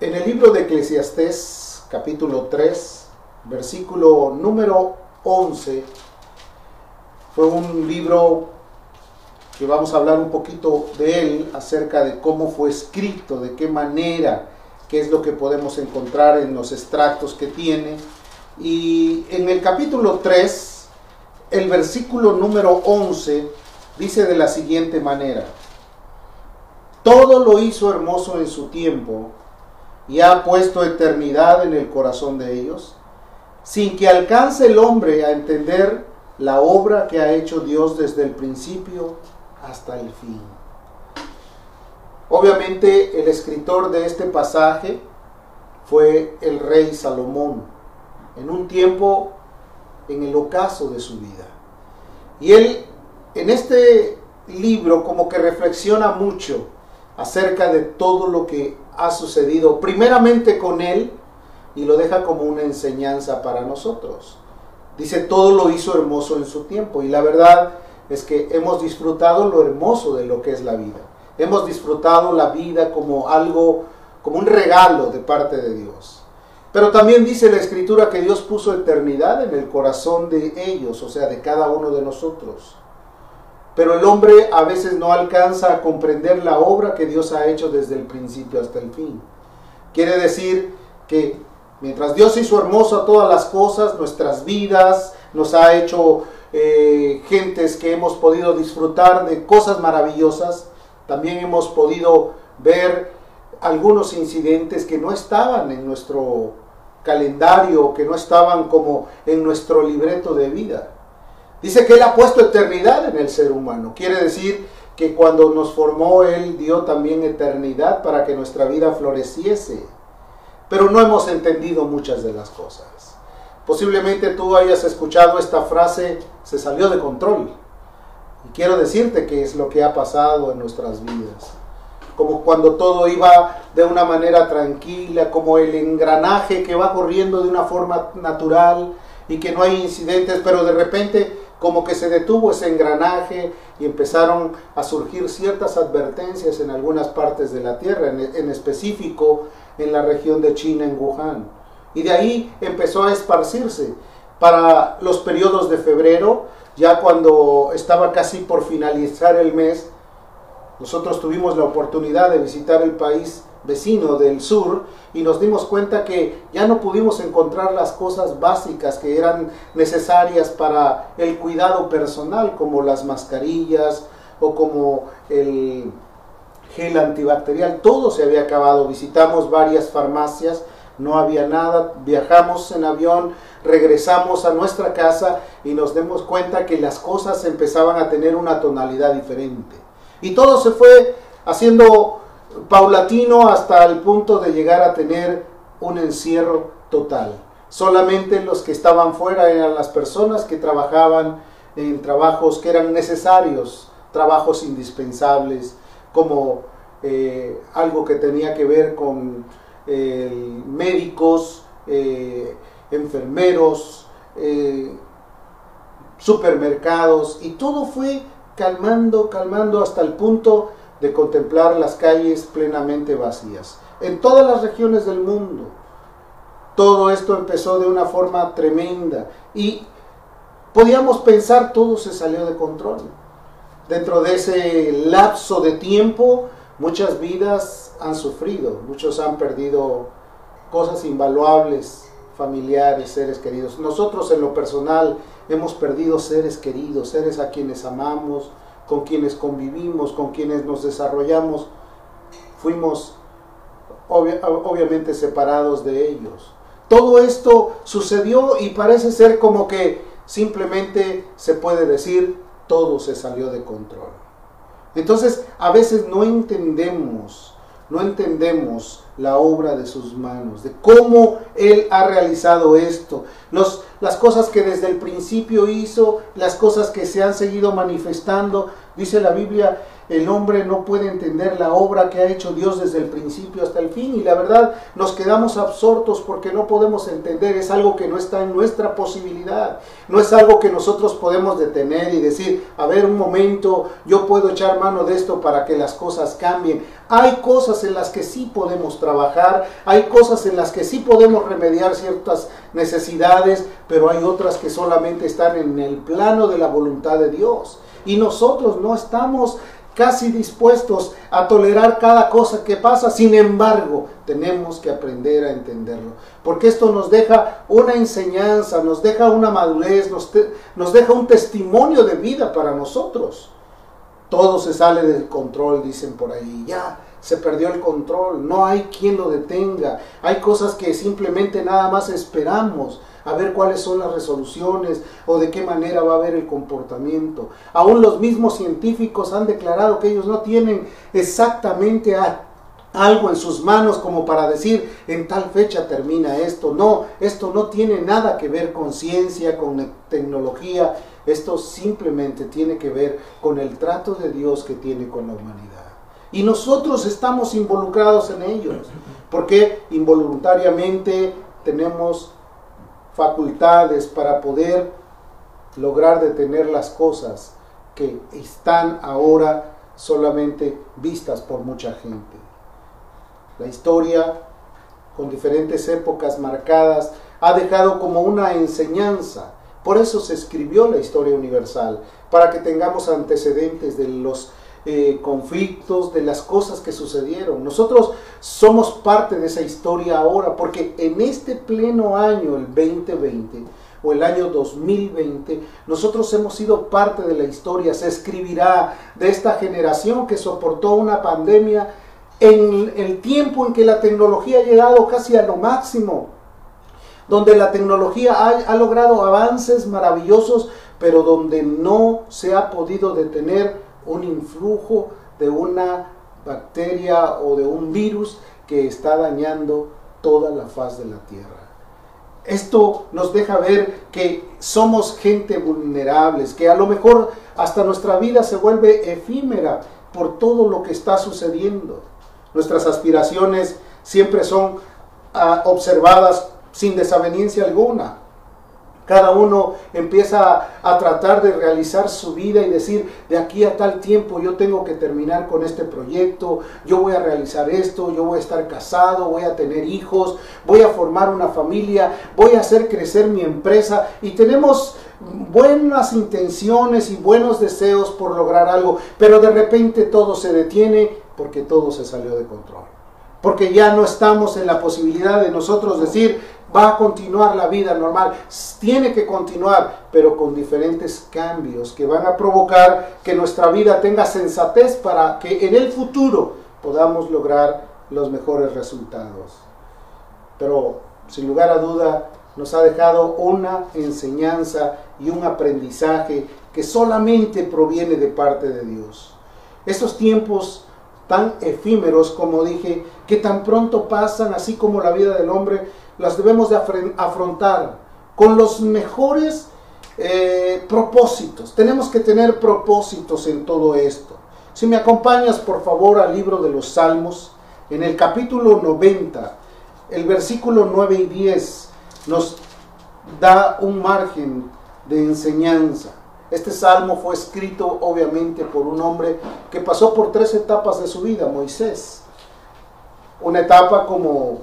En el libro de Eclesiastés, capítulo 3, versículo número 11, fue un libro que vamos a hablar un poquito de él, acerca de cómo fue escrito, de qué manera, qué es lo que podemos encontrar en los extractos que tiene. Y en el capítulo 3, el versículo número 11 dice de la siguiente manera, todo lo hizo hermoso en su tiempo y ha puesto eternidad en el corazón de ellos, sin que alcance el hombre a entender la obra que ha hecho Dios desde el principio hasta el fin. Obviamente el escritor de este pasaje fue el rey Salomón, en un tiempo en el ocaso de su vida. Y él en este libro como que reflexiona mucho acerca de todo lo que ha sucedido, primeramente con él, y lo deja como una enseñanza para nosotros. Dice, todo lo hizo hermoso en su tiempo, y la verdad es que hemos disfrutado lo hermoso de lo que es la vida. Hemos disfrutado la vida como algo, como un regalo de parte de Dios. Pero también dice la escritura que Dios puso eternidad en el corazón de ellos, o sea, de cada uno de nosotros. Pero el hombre a veces no alcanza a comprender la obra que Dios ha hecho desde el principio hasta el fin. Quiere decir que mientras Dios hizo hermoso a todas las cosas, nuestras vidas, nos ha hecho eh, gentes que hemos podido disfrutar de cosas maravillosas, también hemos podido ver algunos incidentes que no estaban en nuestro calendario, que no estaban como en nuestro libreto de vida. Dice que Él ha puesto eternidad en el ser humano. Quiere decir que cuando nos formó Él dio también eternidad para que nuestra vida floreciese. Pero no hemos entendido muchas de las cosas. Posiblemente tú hayas escuchado esta frase, se salió de control. Y quiero decirte que es lo que ha pasado en nuestras vidas. Como cuando todo iba de una manera tranquila, como el engranaje que va corriendo de una forma natural y que no hay incidentes, pero de repente como que se detuvo ese engranaje y empezaron a surgir ciertas advertencias en algunas partes de la Tierra, en, específico en la región de China, en Wuhan. Y de ahí empezó a esparcirse. Para los periodos de febrero, ya cuando estaba casi por finalizar el mes, nosotros tuvimos la oportunidad de visitar el país vecino del sur y nos dimos cuenta que ya no pudimos encontrar las cosas básicas que eran necesarias para el cuidado personal, como las mascarillas o como el gel antibacterial. Todo se había acabado. Visitamos varias farmacias, no había nada. Viajamos en avión, regresamos a nuestra casa y nos dimos cuenta que las cosas empezaban a tener una tonalidad diferente. Y todo se fue haciendo paulatino hasta el punto de llegar a tener un encierro total. Solamente los que estaban fuera eran las personas que trabajaban en trabajos que eran necesarios, trabajos indispensables, como eh, algo que tenía que ver con eh, médicos, eh, enfermeros, supermercados, y todo fue calmando, calmando hasta el punto de contemplar las calles plenamente vacías. En todas las regiones del mundo, todo esto empezó de una forma tremenda y podíamos pensar todo se salió de control. Dentro de ese lapso de tiempo, muchas vidas han sufrido, muchos han perdido cosas invaluables, familiares, seres queridos. Nosotros en lo personal hemos perdido seres queridos, seres a quienes amamos, con quienes convivimos, con quienes nos desarrollamos, fuimos obviamente separados de ellos. Todo esto sucedió y parece ser como que simplemente se puede decir todo se salió de control. Entonces a veces no entendemos no entendemos la obra de sus manos, de cómo Él ha realizado esto, los, las cosas que desde el principio hizo, las cosas que se han seguido manifestando. Dice la Biblia el hombre no puede entender la obra que ha hecho Dios desde el principio hasta el fin y la verdad nos quedamos absortos porque no podemos entender, es algo que no está en nuestra posibilidad, no es algo que nosotros podemos detener y decir, a ver un momento, yo puedo echar mano de esto para que las cosas cambien. Hay cosas en las que sí podemos trabajar, hay cosas en las que sí podemos remediar ciertas necesidades, pero hay otras que solamente están en el plano de la voluntad de Dios. Y nosotros no estamos casi dispuestos a tolerar cada cosa que pasa, sin embargo, tenemos que aprender a entenderlo, porque esto nos deja una enseñanza, nos deja una madurez, nos, nos deja un testimonio de vida para nosotros. Todo se sale del control, dicen por ahí, ya se perdió el control, no hay quien lo detenga, hay cosas que simplemente nada más esperamos a ver cuáles son las resoluciones o de qué manera va a haber el comportamiento. Aún los mismos científicos han declarado que ellos no tienen exactamente algo en sus manos como para decir en tal fecha termina esto. No, esto no tiene nada que ver con ciencia, con tecnología. Esto simplemente tiene que ver con el trato de Dios que tiene con la humanidad. Y nosotros estamos involucrados en ellos, porque involuntariamente tenemos facultades para poder lograr detener las cosas que están ahora solamente vistas por mucha gente. La historia, con diferentes épocas marcadas, ha dejado como una enseñanza. Por eso se escribió la historia universal, para que tengamos antecedentes de los eh, conflictos, de las cosas que sucedieron. Nosotros somos parte de esa historia ahora, porque en este pleno año, el 2020, o el año 2020, nosotros hemos sido parte de la historia. Se escribirá de esta generación que soportó una pandemia en el tiempo en que la tecnología ha llegado casi a lo máximo, donde la tecnología ha, ha logrado avances maravillosos, pero donde no se ha podido detener un influjo de una bacteria o de un virus que está dañando toda la faz de la tierra. Esto nos deja ver que somos gente vulnerables, que a lo mejor hasta nuestra vida se vuelve efímera por todo lo que está sucediendo. Nuestras aspiraciones siempre son ah, observadas sin desaveniencia alguna. Cada uno empieza a tratar de realizar su vida y decir, de aquí a tal tiempo yo tengo que terminar con este proyecto, yo voy a realizar esto, yo voy a estar casado, voy a tener hijos, voy a formar una familia, voy a hacer crecer mi empresa y tenemos buenas intenciones y buenos deseos por lograr algo, pero de repente todo se detiene porque todo se salió de control. Porque ya no estamos en la posibilidad de nosotros decir, va a continuar la vida normal, tiene que continuar, pero con diferentes cambios que van a provocar que nuestra vida tenga sensatez para que en el futuro podamos lograr los mejores resultados. Pero sin lugar a duda nos ha dejado una enseñanza y un aprendizaje que solamente proviene de parte de Dios. Estos tiempos tan efímeros, como dije, que tan pronto pasan, así como la vida del hombre, las debemos de afrontar con los mejores eh, propósitos. Tenemos que tener propósitos en todo esto. Si me acompañas, por favor, al libro de los Salmos, en el capítulo 90, el versículo 9 y 10 nos da un margen de enseñanza. Este salmo fue escrito obviamente por un hombre que pasó por tres etapas de su vida, Moisés. Una etapa como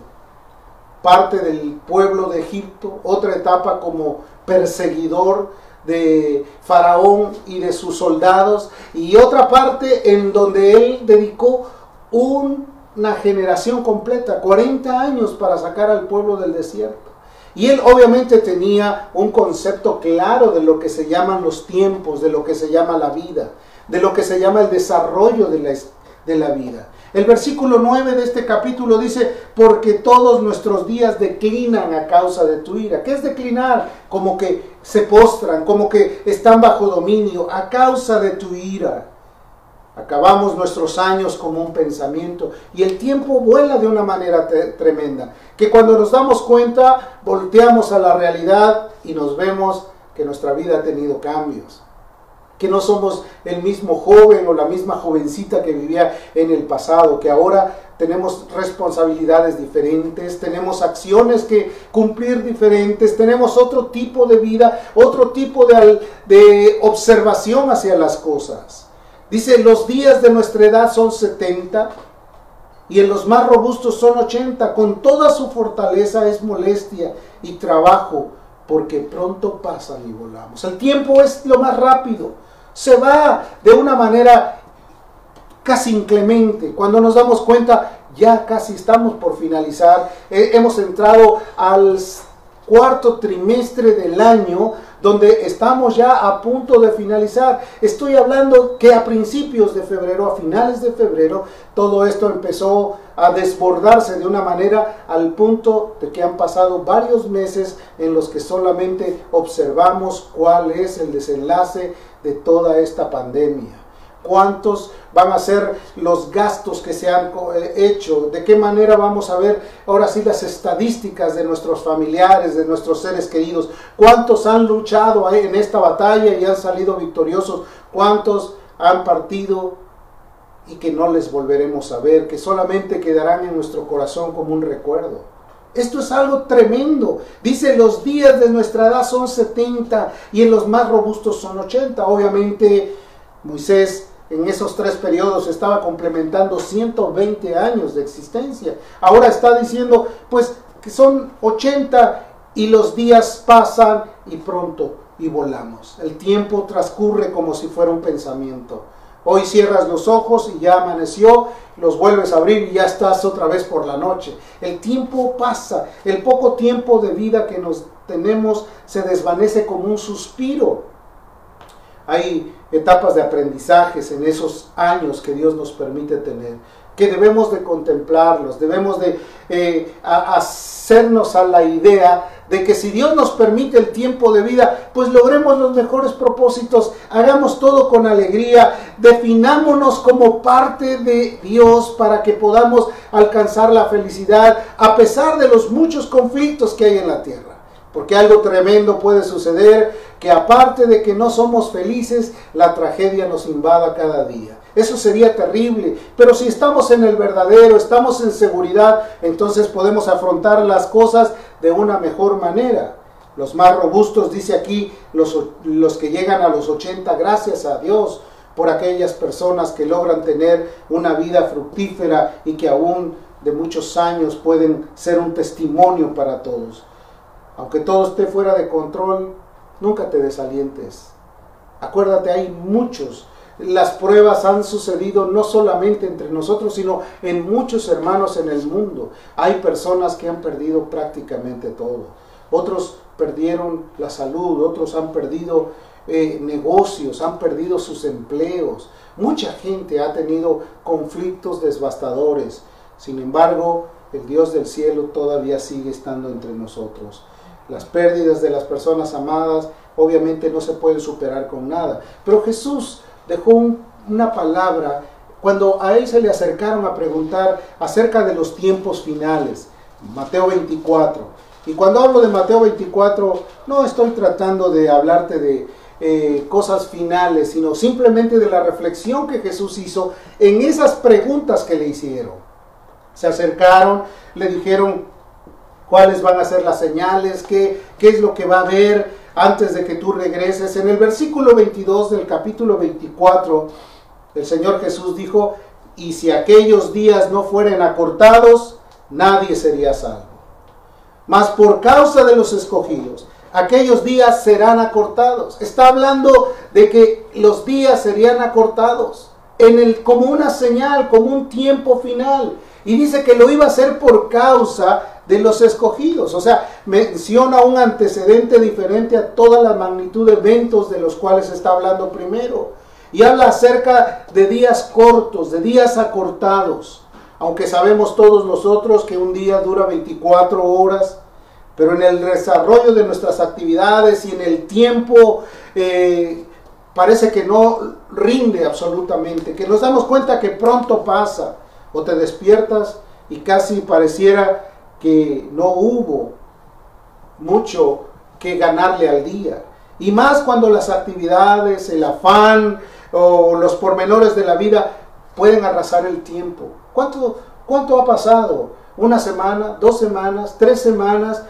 parte del pueblo de Egipto, otra etapa como perseguidor de Faraón y de sus soldados, y otra parte en donde él dedicó una generación completa, 40 años para sacar al pueblo del desierto. Y él obviamente tenía un concepto claro de lo que se llaman los tiempos, de lo que se llama la vida, de lo que se llama el desarrollo de la, de la vida. El versículo 9 de este capítulo dice, porque todos nuestros días declinan a causa de tu ira. ¿Qué es declinar? Como que se postran, como que están bajo dominio a causa de tu ira. Acabamos nuestros años como un pensamiento y el tiempo vuela de una manera tremenda, que cuando nos damos cuenta volteamos a la realidad y nos vemos que nuestra vida ha tenido cambios. Que no somos el mismo joven o la misma jovencita que vivía en el pasado, que ahora tenemos responsabilidades diferentes, tenemos acciones que cumplir diferentes, tenemos otro tipo de vida, otro tipo de, de observación hacia las cosas. Dice, los días de nuestra edad son 70 y en los más robustos son 80. Con toda su fortaleza es molestia y trabajo, porque pronto pasan y volamos. El tiempo es lo más rápido. Se va de una manera casi inclemente. Cuando nos damos cuenta, ya casi estamos por finalizar. hemos entrado al cuarto trimestre del año donde estamos ya a punto de finalizar. Estoy hablando que a principios de febrero, a finales de febrero, todo esto empezó a desbordarse de una manera al punto de que han pasado varios meses en los que solamente observamos cuál es el desenlace de toda esta pandemia cuántos van a ser los gastos que se han eh, hecho, de qué manera vamos a ver ahora sí las estadísticas de nuestros familiares, de nuestros seres queridos, cuántos han luchado en esta batalla y han salido victoriosos, cuántos han partido y que no les volveremos a ver, que solamente quedarán en nuestro corazón como un recuerdo. Esto es algo tremendo. Dice, los días de nuestra edad son 70 y en los más robustos son 80. Obviamente Moisés en esos tres periodos estaba complementando 120 años de existencia. Ahora está diciendo, pues, que son 80 y los días pasan y pronto y volamos. El tiempo transcurre como si fuera un pensamiento. Hoy cierras los ojos y ya amaneció, los vuelves a abrir y ya estás otra vez por la noche. El tiempo pasa, el poco tiempo de vida que nos tenemos se desvanece como un suspiro. Hay etapas de aprendizajes en esos años que Dios nos permite tener, que debemos de contemplarlos, debemos de eh, hacernos a la idea de que si Dios nos permite el tiempo de vida, pues logremos los mejores propósitos, hagamos todo con alegría, definámonos como parte de Dios para que podamos alcanzar la felicidad a pesar de los muchos conflictos que hay en la tierra. Porque algo tremendo puede suceder que aparte de que no somos felices, la tragedia nos invada cada día. Eso sería terrible. Pero si estamos en el verdadero, estamos en seguridad, entonces podemos afrontar las cosas de una mejor manera. Los más robustos, dice aquí, los, los que llegan a los 80, gracias a Dios por aquellas personas que logran tener una vida fructífera y que aún de muchos años pueden ser un testimonio para todos. Aunque todo esté fuera de control, nunca te desalientes. Acuérdate, hay muchos. Las pruebas han sucedido no solamente entre nosotros, sino en muchos hermanos en el mundo. Hay personas que han perdido prácticamente todo. Otros perdieron la salud, otros han perdido eh, negocios, han perdido sus empleos. Mucha gente ha tenido conflictos devastadores. Sin embargo, el Dios del cielo todavía sigue estando entre nosotros. Las pérdidas de las personas amadas obviamente no se pueden superar con nada. Pero Jesús dejó una palabra cuando a él se le acercaron a preguntar acerca de los tiempos finales. Mateo 24. Y cuando hablo de Mateo 24, no estoy tratando de hablarte de eh, cosas finales, sino simplemente de la reflexión que Jesús hizo en esas preguntas que le hicieron. Se acercaron, le dijeron, cuáles van a ser las señales, qué, qué es lo que va a haber antes de que tú regreses. En el versículo 22 del capítulo 24, el Señor Jesús dijo, y si aquellos días no fueren acortados, nadie sería salvo. Mas por causa de los escogidos, aquellos días serán acortados. Está hablando de que los días serían acortados en el, como una señal, como un tiempo final. Y dice que lo iba a hacer por causa de los escogidos. O sea, menciona un antecedente diferente a toda la magnitud de eventos de los cuales está hablando primero. Y habla acerca de días cortos, de días acortados. Aunque sabemos todos nosotros que un día dura 24 horas, pero en el desarrollo de nuestras actividades y en el tiempo eh, parece que no rinde absolutamente, que nos damos cuenta que pronto pasa o te despiertas y casi pareciera que no hubo mucho que ganarle al día. Y más cuando las actividades, el afán o los pormenores de la vida pueden arrasar el tiempo. ¿Cuánto, cuánto ha pasado? ¿Una semana? ¿Dos semanas? ¿Tres semanas?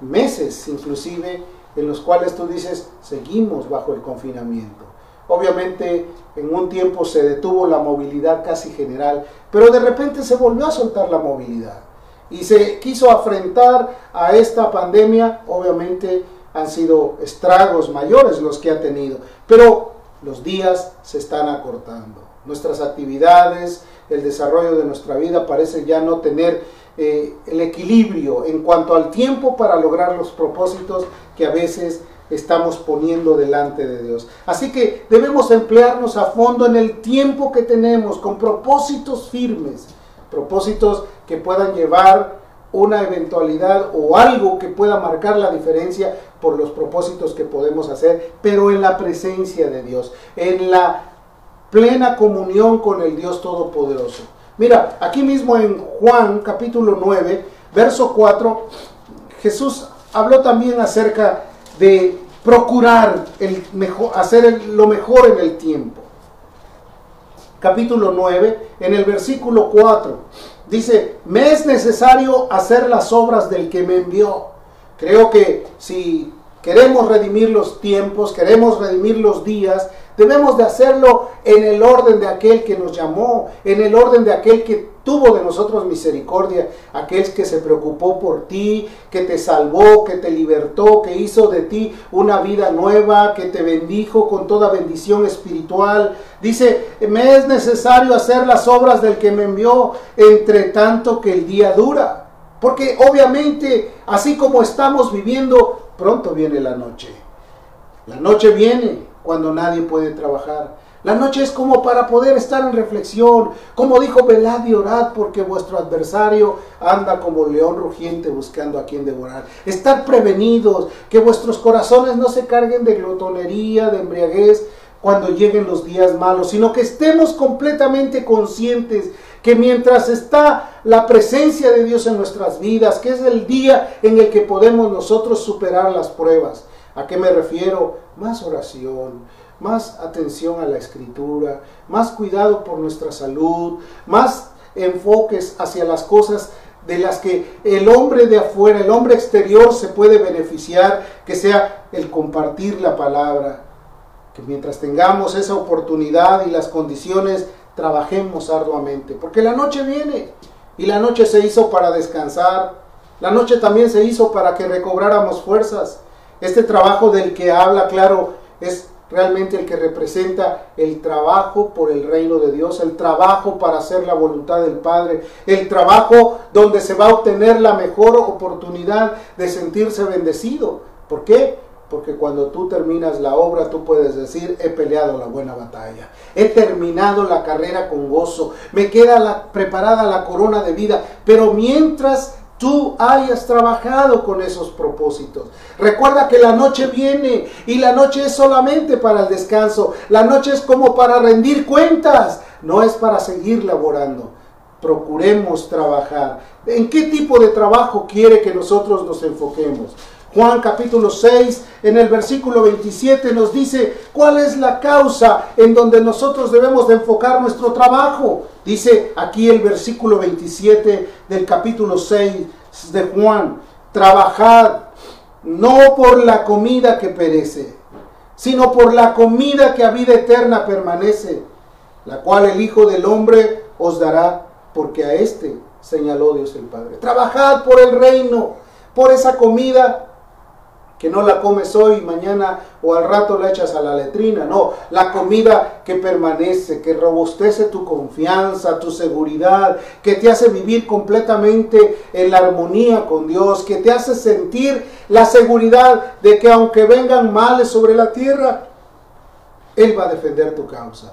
Meses inclusive en los cuales tú dices, seguimos bajo el confinamiento. Obviamente en un tiempo se detuvo la movilidad casi general, pero de repente se volvió a soltar la movilidad y se quiso afrontar a esta pandemia, obviamente han sido estragos mayores los que ha tenido, pero los días se están acortando. Nuestras actividades, el desarrollo de nuestra vida parece ya no tener eh, el equilibrio en cuanto al tiempo para lograr los propósitos que a veces estamos poniendo delante de Dios. Así que debemos emplearnos a fondo en el tiempo que tenemos con propósitos firmes, propósitos que puedan llevar una eventualidad o algo que pueda marcar la diferencia por los propósitos que podemos hacer, pero en la presencia de Dios, en la plena comunión con el Dios Todopoderoso. Mira, aquí mismo en Juan capítulo 9, verso 4, Jesús habló también acerca de procurar el mejor, hacer lo mejor en el tiempo. Capítulo 9, en el versículo 4, dice, me es necesario hacer las obras del que me envió. Creo que si queremos redimir los tiempos, queremos redimir los días, debemos de hacerlo en el orden de aquel que nos llamó, en el orden de aquel que tuvo de nosotros misericordia, aquel que se preocupó por ti, que te salvó, que te libertó, que hizo de ti una vida nueva, que te bendijo con toda bendición espiritual. Dice, me es necesario hacer las obras del que me envió, entre tanto que el día dura. Porque obviamente, así como estamos viviendo pronto viene la noche. La noche viene cuando nadie puede trabajar. La noche es como para poder estar en reflexión. Como dijo, velad y orad porque vuestro adversario anda como león rugiente buscando a quien devorar. Estar prevenidos, que vuestros corazones no se carguen de glotonería, de embriaguez cuando lleguen los días malos, sino que estemos completamente conscientes que mientras está la presencia de Dios en nuestras vidas, que es el día en el que podemos nosotros superar las pruebas. ¿A qué me refiero? Más oración, más atención a la escritura, más cuidado por nuestra salud, más enfoques hacia las cosas de las que el hombre de afuera, el hombre exterior se puede beneficiar, que sea el compartir la palabra. Que mientras tengamos esa oportunidad y las condiciones trabajemos arduamente, porque la noche viene y la noche se hizo para descansar, la noche también se hizo para que recobráramos fuerzas. Este trabajo del que habla, claro, es realmente el que representa el trabajo por el reino de Dios, el trabajo para hacer la voluntad del Padre, el trabajo donde se va a obtener la mejor oportunidad de sentirse bendecido. ¿Por qué? Porque cuando tú terminas la obra, tú puedes decir, he peleado la buena batalla, he terminado la carrera con gozo, me queda la, preparada la corona de vida, pero mientras tú hayas trabajado con esos propósitos. Recuerda que la noche viene y la noche es solamente para el descanso, la noche es como para rendir cuentas, no es para seguir laborando. Procuremos trabajar. ¿En qué tipo de trabajo quiere que nosotros nos enfoquemos? Juan capítulo 6, en el versículo 27 nos dice cuál es la causa en donde nosotros debemos de enfocar nuestro trabajo. Dice aquí el versículo 27 del capítulo 6 de Juan, trabajad no por la comida que perece, sino por la comida que a vida eterna permanece, la cual el Hijo del Hombre os dará, porque a este señaló Dios el Padre. Trabajad por el reino, por esa comida que no la comes hoy, mañana o al rato la echas a la letrina, no, la comida que permanece, que robustece tu confianza, tu seguridad, que te hace vivir completamente en la armonía con Dios, que te hace sentir la seguridad de que aunque vengan males sobre la tierra, Él va a defender tu causa.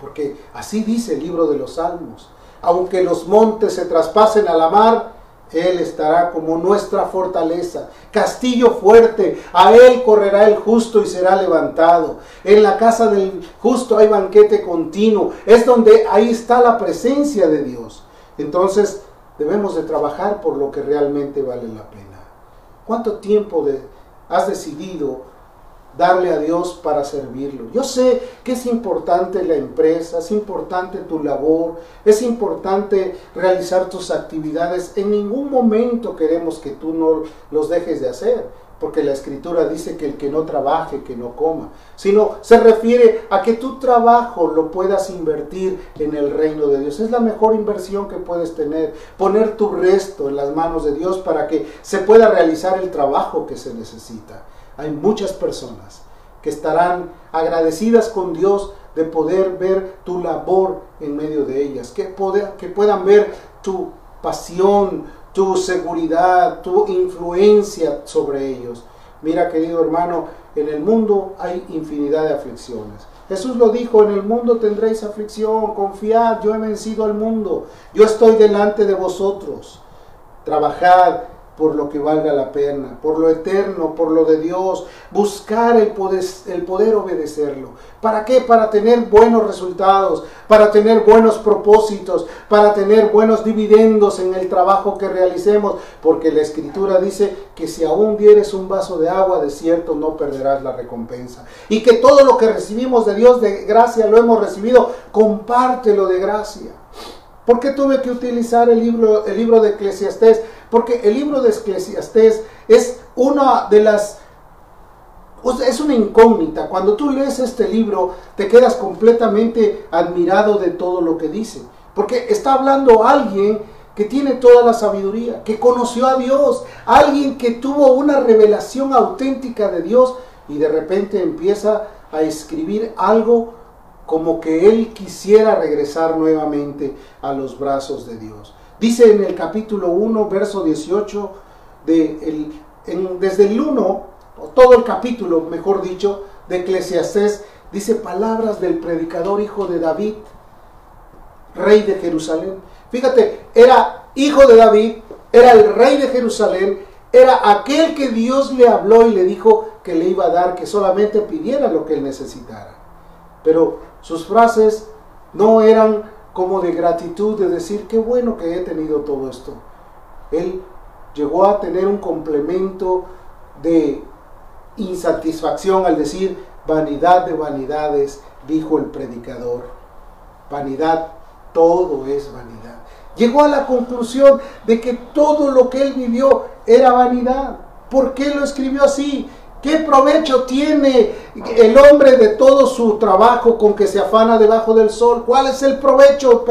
Porque así dice el libro de los Salmos, aunque los montes se traspasen a la mar, él estará como nuestra fortaleza, castillo fuerte. A Él correrá el justo y será levantado. En la casa del justo hay banquete continuo. Es donde ahí está la presencia de Dios. Entonces debemos de trabajar por lo que realmente vale la pena. ¿Cuánto tiempo has decidido darle a Dios para servirlo. Yo sé que es importante la empresa, es importante tu labor, es importante realizar tus actividades. En ningún momento queremos que tú no los dejes de hacer, porque la escritura dice que el que no trabaje, que no coma, sino se refiere a que tu trabajo lo puedas invertir en el reino de Dios. Es la mejor inversión que puedes tener, poner tu resto en las manos de Dios para que se pueda realizar el trabajo que se necesita hay muchas personas que estarán agradecidas con Dios de poder ver tu labor en medio de ellas, que, que puedan ver tu pasión, tu seguridad, tu influencia sobre ellos. Mira, querido hermano, en el mundo hay infinidad de aflicciones. Jesús lo dijo, en el mundo tendréis aflicción, confiad, yo he vencido al mundo, yo estoy delante de vosotros. Trabajad, por lo que valga la pena, por lo eterno, por lo de Dios, buscar el poder, obedecerlo. ¿Para qué? Para tener buenos resultados, para tener buenos propósitos, para tener buenos dividendos en el trabajo que realicemos, porque la escritura dice que si aún dieres un vaso de agua, de cierto no perderás la recompensa. Y que todo lo que recibimos de Dios de gracia lo hemos recibido, compártelo de gracia. ¿Por qué tuve que utilizar el libro, el libro de Eclesiastés? Porque el libro de Eclesiastés es una de las... Es una incógnita. Cuando tú lees este libro te quedas completamente admirado de todo lo que dice. Porque está hablando alguien que tiene toda la sabiduría, que conoció a Dios, alguien que tuvo una revelación auténtica de Dios y de repente empieza a escribir algo como que él quisiera regresar nuevamente a los brazos de Dios. Dice en el capítulo 1, verso 18, de desde el 1, todo el capítulo, mejor dicho, de Eclesiastés, dice palabras del predicador hijo de David, rey de Jerusalén. Fíjate, era hijo de David, era el rey de Jerusalén, era aquel que Dios le habló y le dijo que le iba a dar, que solamente pidiera lo que él necesitara. Pero sus frases no eran como de gratitud, de decir, qué bueno que he tenido todo esto. Él llegó a tener un complemento de insatisfacción al decir, vanidad de vanidades, dijo el predicador. Vanidad, todo es vanidad. Llegó a la conclusión de que todo lo que él vivió era vanidad. ¿Por qué lo escribió así? ¿Qué provecho tiene el hombre de todo su trabajo con que se afana debajo del sol? ¿Cuál es el provecho?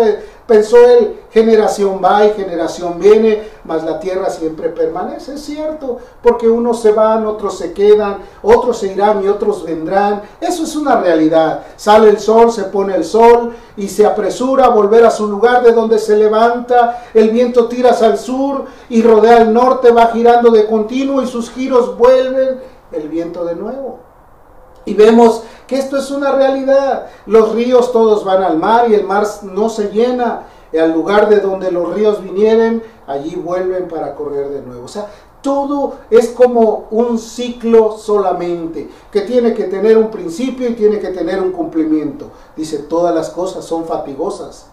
Pensó él, generación va y generación viene, mas la tierra siempre permanece. Es cierto, porque unos se van, otros se quedan, otros se irán y otros vendrán. Eso es una realidad. Sale el sol, se pone el sol y se apresura a volver a su lugar de donde se levanta. El viento tira hacia el sur y rodea el norte, va girando de continuo y sus giros vuelven el viento de nuevo. Y vemos que esto es una realidad. Los ríos todos van al mar y el mar no se llena. Y al lugar de donde los ríos vinieren, allí vuelven para correr de nuevo. O sea, todo es como un ciclo solamente, que tiene que tener un principio y tiene que tener un cumplimiento. Dice, todas las cosas son fatigosas.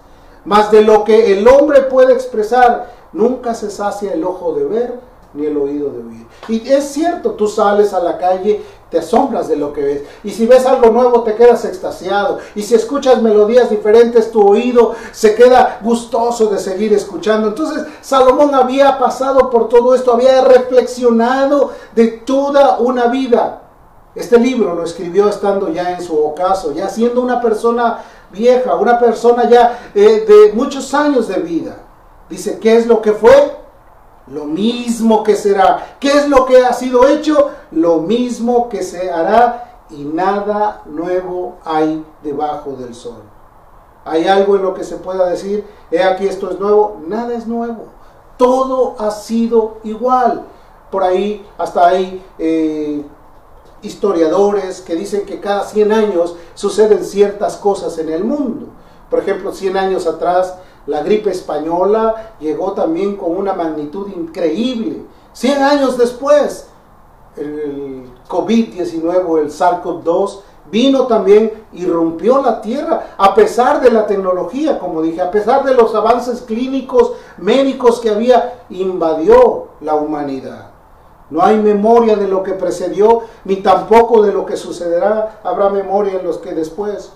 Mas de lo que el hombre puede expresar, nunca se sacia el ojo de ver, ni el oído de oír. Y es cierto, tú sales a la calle, te asombras de lo que ves. Y si ves algo nuevo, te quedas extasiado. Y si escuchas melodías diferentes, tu oído se queda gustoso de seguir escuchando. Entonces, Salomón había pasado por todo esto, había reflexionado de toda una vida. Este libro lo escribió estando ya en su ocaso, ya siendo una persona vieja, una persona ya eh, de muchos años de vida. Dice, ¿qué es lo que fue? Lo mismo que será. ¿Qué es lo que ha sido hecho? Lo mismo que se hará y nada nuevo hay debajo del sol. ¿Hay algo en lo que se pueda decir, he aquí esto es nuevo? Nada es nuevo. Todo ha sido igual. Por ahí hasta hay eh, historiadores que dicen que cada 100 años suceden ciertas cosas en el mundo. Por ejemplo, 100 años atrás la gripe española llegó también con una magnitud increíble. 100 años después, el COVID-19, el SARS-CoV-2, vino también y rompió la tierra, a pesar de la tecnología, como dije, a pesar de los avances clínicos, médicos que había, invadió la humanidad. No hay memoria de lo que precedió, ni tampoco de lo que sucederá. Habrá memoria en los que después.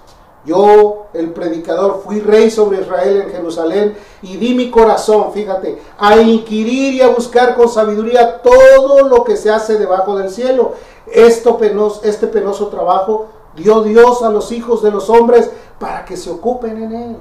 Yo, el predicador, fui rey sobre Israel en Jerusalén y di mi corazón, fíjate, a inquirir y a buscar con sabiduría todo lo que se hace debajo del cielo. Esto penoso, este penoso trabajo dio Dios a los hijos de los hombres para que se ocupen en él.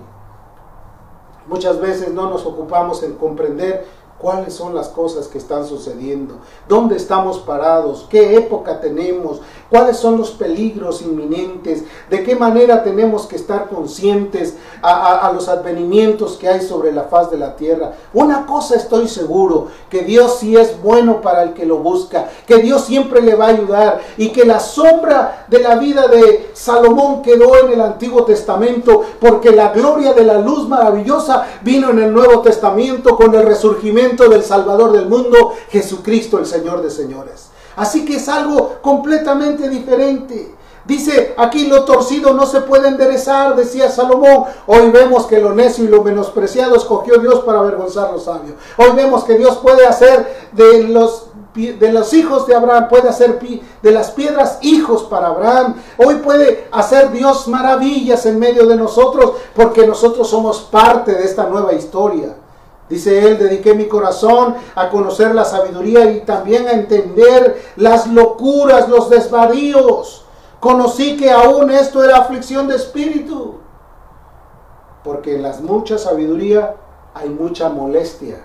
Muchas veces no nos ocupamos en comprender cuáles son las cosas que están sucediendo, dónde estamos parados, qué época tenemos, cuáles son los peligros inminentes, de qué manera tenemos que estar conscientes a, los advenimientos que hay sobre la faz de la tierra. Una cosa estoy seguro, que Dios sí es bueno para el que lo busca, que Dios siempre le va a ayudar y que la sombra de la vida de Salomón quedó en el Antiguo Testamento porque la gloria de la luz maravillosa vino en el Nuevo Testamento con el resurgimiento del Salvador del mundo, Jesucristo el Señor de señores. Así que es algo completamente diferente. Dice aquí lo torcido no se puede enderezar, decía Salomón. Hoy vemos que lo necio y lo menospreciado escogió Dios para avergonzar a los sabios. Hoy vemos que Dios puede hacer de los, de los hijos de Abraham, puede hacer de las piedras hijos para Abraham. Hoy puede hacer Dios maravillas en medio de nosotros porque nosotros somos parte de esta nueva historia. Dice él, dediqué mi corazón a conocer la sabiduría y también a entender las locuras, los desvaríos. Conocí que aún esto era aflicción de espíritu. Porque en las mucha sabiduría hay mucha molestia.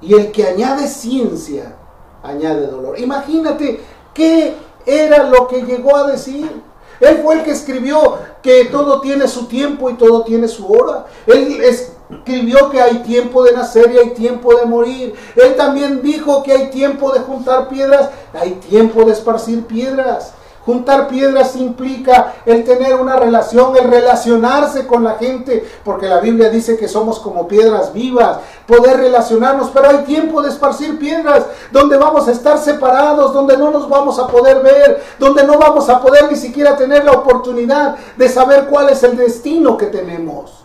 Y el que añade ciencia, añade dolor. Imagínate qué era lo que llegó a decir. Él fue el que escribió que todo tiene su tiempo y todo tiene su hora. Él escribió que hay tiempo de nacer y hay tiempo de morir. Él también dijo que hay tiempo de juntar piedras, hay tiempo de esparcir piedras. Juntar piedras implica el tener una relación, el relacionarse con la gente, porque la Biblia dice que somos como piedras vivas, poder relacionarnos, pero hay tiempo de esparcir piedras, donde vamos a estar separados, donde no nos vamos a poder ver, donde no vamos a poder ni siquiera tener la oportunidad de saber cuál es el destino que tenemos.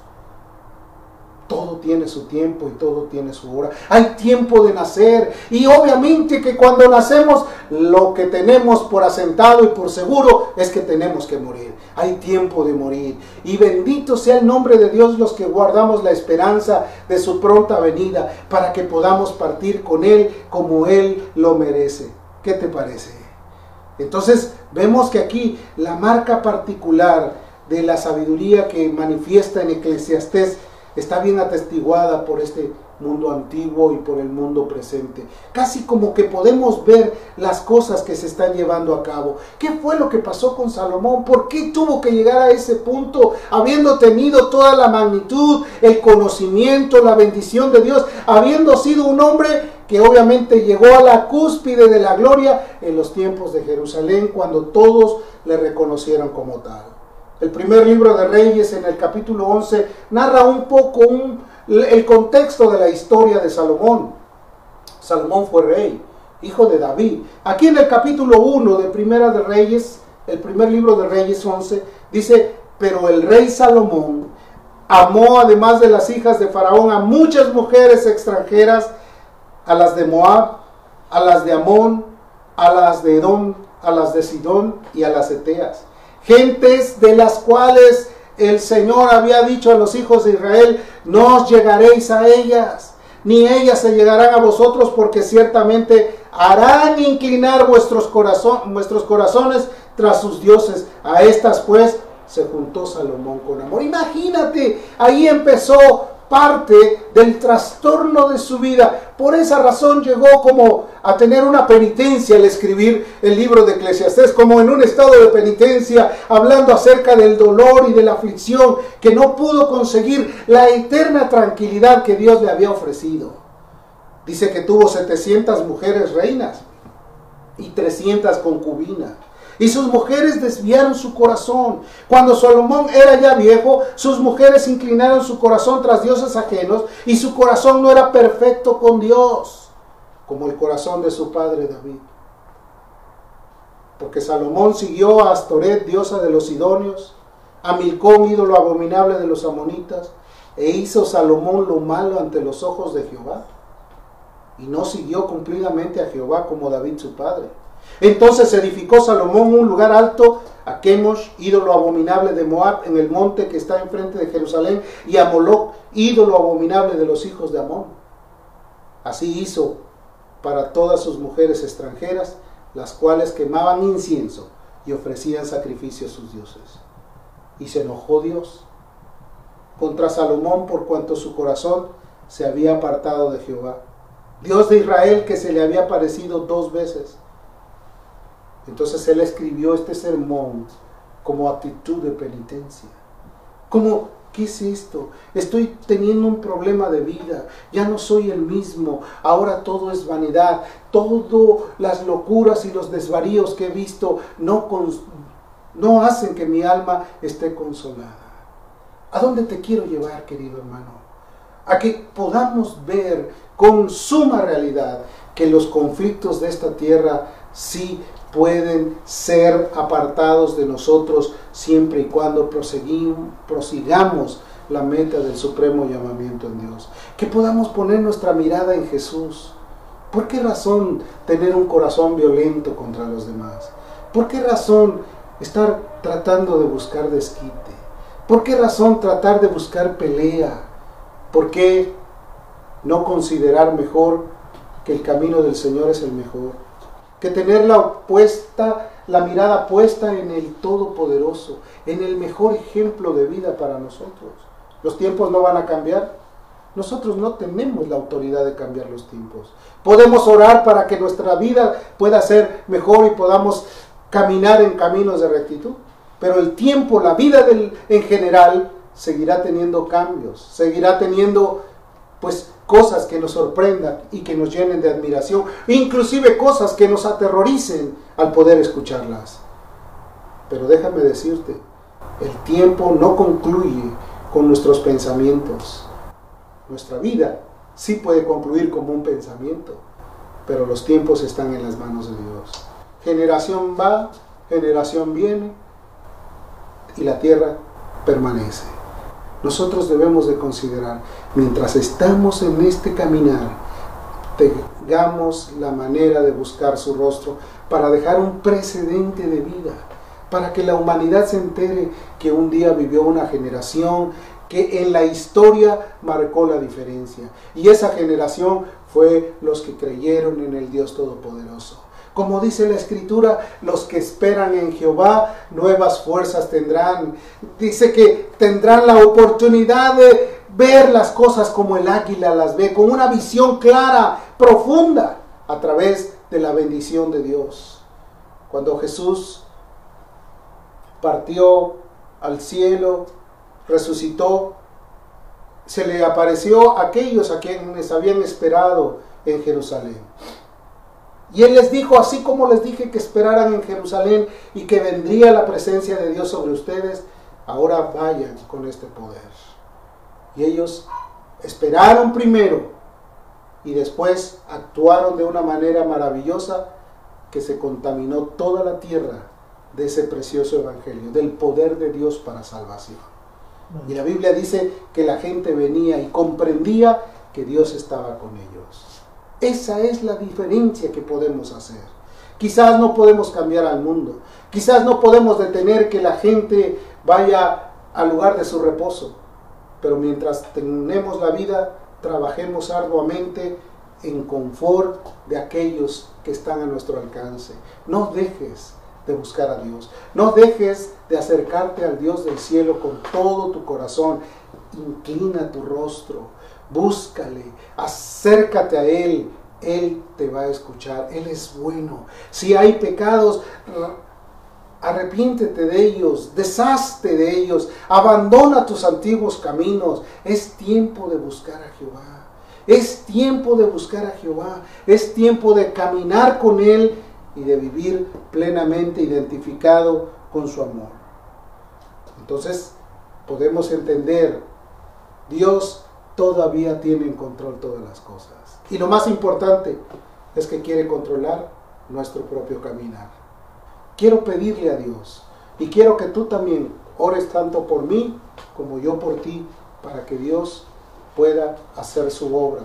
Todo tiene su tiempo y todo tiene su hora. Hay tiempo de nacer. Y obviamente que cuando nacemos, lo que tenemos por asentado y por seguro es que tenemos que morir. Hay tiempo de morir. Y bendito sea el nombre de Dios los que guardamos la esperanza de su pronta venida para que podamos partir con Él como Él lo merece. ¿Qué te parece? Entonces vemos que aquí la marca particular de la sabiduría que manifiesta en Eclesiastés está bien atestiguada por este mundo antiguo y por el mundo presente. Casi como que podemos ver las cosas que se están llevando a cabo. ¿Qué fue lo que pasó con Salomón? ¿Por qué tuvo que llegar a ese punto habiendo tenido toda la magnitud, el conocimiento, la bendición de Dios, habiendo sido un hombre que obviamente llegó a la cúspide de la gloria en los tiempos de Jerusalén cuando todos le reconocieron como tal? El primer libro de Reyes en el capítulo 11 narra un poco el contexto de la historia de Salomón. Salomón fue rey, hijo de David. Aquí en el capítulo 1 de Primera de Reyes, el primer libro de Reyes 11, dice, pero el rey Salomón amó además de las hijas de Faraón a muchas mujeres extranjeras, a las de Moab, a las de Amón, a las de Edom, a las de Sidón y a las Eteas gentes de las cuales el Señor había dicho a los hijos de Israel, no os llegaréis a ellas, ni ellas se llegarán a vosotros, porque ciertamente harán inclinar vuestros, vuestros corazones tras sus dioses. A estas pues se juntó Salomón con amor. Imagínate, ahí empezó parte del trastorno de su vida. Por esa razón llegó como a tener una penitencia al escribir el libro de Eclesiastés, como en un estado de penitencia, hablando acerca del dolor y de la aflicción, que no pudo conseguir la eterna tranquilidad que Dios le había ofrecido. Dice que tuvo 700 mujeres reinas y 300 concubinas y sus mujeres desviaron su corazón. Cuando Salomón era ya viejo, sus mujeres inclinaron su corazón tras dioses ajenos y su corazón no era perfecto con Dios, como el corazón de su padre David. Porque Salomón siguió a Astoret, diosa de los Sidonios, a Milcón, ídolo abominable de los amonitas, e hizo Salomón lo malo ante los ojos de Jehová. y no siguió cumplidamente a Jehová como David su padre. Entonces edificó Salomón un lugar alto a Chemosh, ídolo abominable de Moab, en el monte que está enfrente de Jerusalén, y a Moloch, ídolo abominable de los hijos de Amón. Así hizo para todas sus mujeres extranjeras, las cuales quemaban incienso y ofrecían sacrificio a sus dioses. Y se enojó Dios contra Salomón por cuanto su corazón se había apartado de Jehová. Dios de Israel que se le había aparecido dos veces. Entonces él escribió este sermón como actitud de penitencia. Como, ¿qué es esto? Estoy teniendo un problema de vida, ya no soy el mismo, ahora todo es vanidad, todas las locuras y los desvaríos que he visto no, no hacen que mi alma esté consolada. ¿A dónde te quiero llevar, querido hermano? A que podamos ver con suma realidad que los conflictos de esta tierra sí pueden ser apartados de nosotros siempre y cuando prosigamos la meta del supremo llamamiento en Dios. Que podamos poner nuestra mirada en Jesús. ¿Por qué razón tener un corazón violento contra los demás? ¿Por qué razón estar tratando de buscar desquite? ¿Por qué razón tratar de buscar pelea? ¿Por qué no considerar mejor que el camino del Señor es el mejor? Que tener la, la mirada puesta en el Todopoderoso, en el mejor ejemplo de vida para nosotros. Los tiempos no van a cambiar. Nosotros no tenemos la autoridad de cambiar los tiempos. Podemos orar para que nuestra vida pueda ser mejor y podamos caminar en caminos de rectitud. Pero el tiempo, la vida del, en general, seguirá teniendo cambios, seguirá teniendo pues cosas que nos sorprendan y que nos llenen de admiración, inclusive cosas que nos aterroricen al poder escucharlas. Pero déjame decirte, el tiempo no concluye con nuestros pensamientos. Nuestra vida sí puede concluir como un pensamiento, pero los tiempos están en las manos de Dios. Generación va, generación viene y la tierra permanece nosotros debemos de considerar, mientras estamos en este caminar, tengamos la manera de buscar su rostro para dejar un precedente de vida, para que la humanidad se entere que un día vivió una generación que en la historia marcó la diferencia. Y esa generación fue los que creyeron en el Dios Todopoderoso. Como dice la escritura, los que esperan en Jehová nuevas fuerzas tendrán. Dice que tendrán la oportunidad de ver las cosas como el águila las ve, con una visión clara, profunda, a través de la bendición de Dios. Cuando Jesús partió al cielo, resucitó, se le apareció a aquellos a quienes habían esperado en Jerusalén. Y él les dijo, así como les dije que esperaran en Jerusalén y que vendría la presencia de Dios sobre ustedes, ahora vayan con este poder. Y ellos esperaron primero y después actuaron de una manera maravillosa que se contaminó toda la tierra de ese precioso evangelio, del poder de Dios para salvación. Y la Biblia dice que la gente venía y comprendía que Dios estaba con ellos. Esa es la diferencia que podemos hacer. Quizás no podemos cambiar al mundo. Quizás no podemos detener que la gente vaya al lugar de su reposo. Pero mientras tenemos la vida, trabajemos arduamente en confort de aquellos que están a nuestro alcance. No dejes de buscar a Dios. No dejes de acercarte al Dios del cielo con todo tu corazón. Inclina tu rostro búscale, acércate a Él, Él te va a escuchar, Él es bueno. Si hay pecados, arrepiéntete de ellos, deshazte de ellos, abandona tus antiguos caminos. Es tiempo de buscar a Jehová. Es tiempo de buscar a Jehová. Es tiempo de caminar con Él y de vivir plenamente identificado con su amor. Entonces podemos entender, Dios todavía tiene en control todas las cosas. Y lo más importante es que quiere controlar nuestro propio caminar. Quiero pedirle a Dios y quiero que tú también ores tanto por mí como yo por ti para que Dios pueda hacer su obra.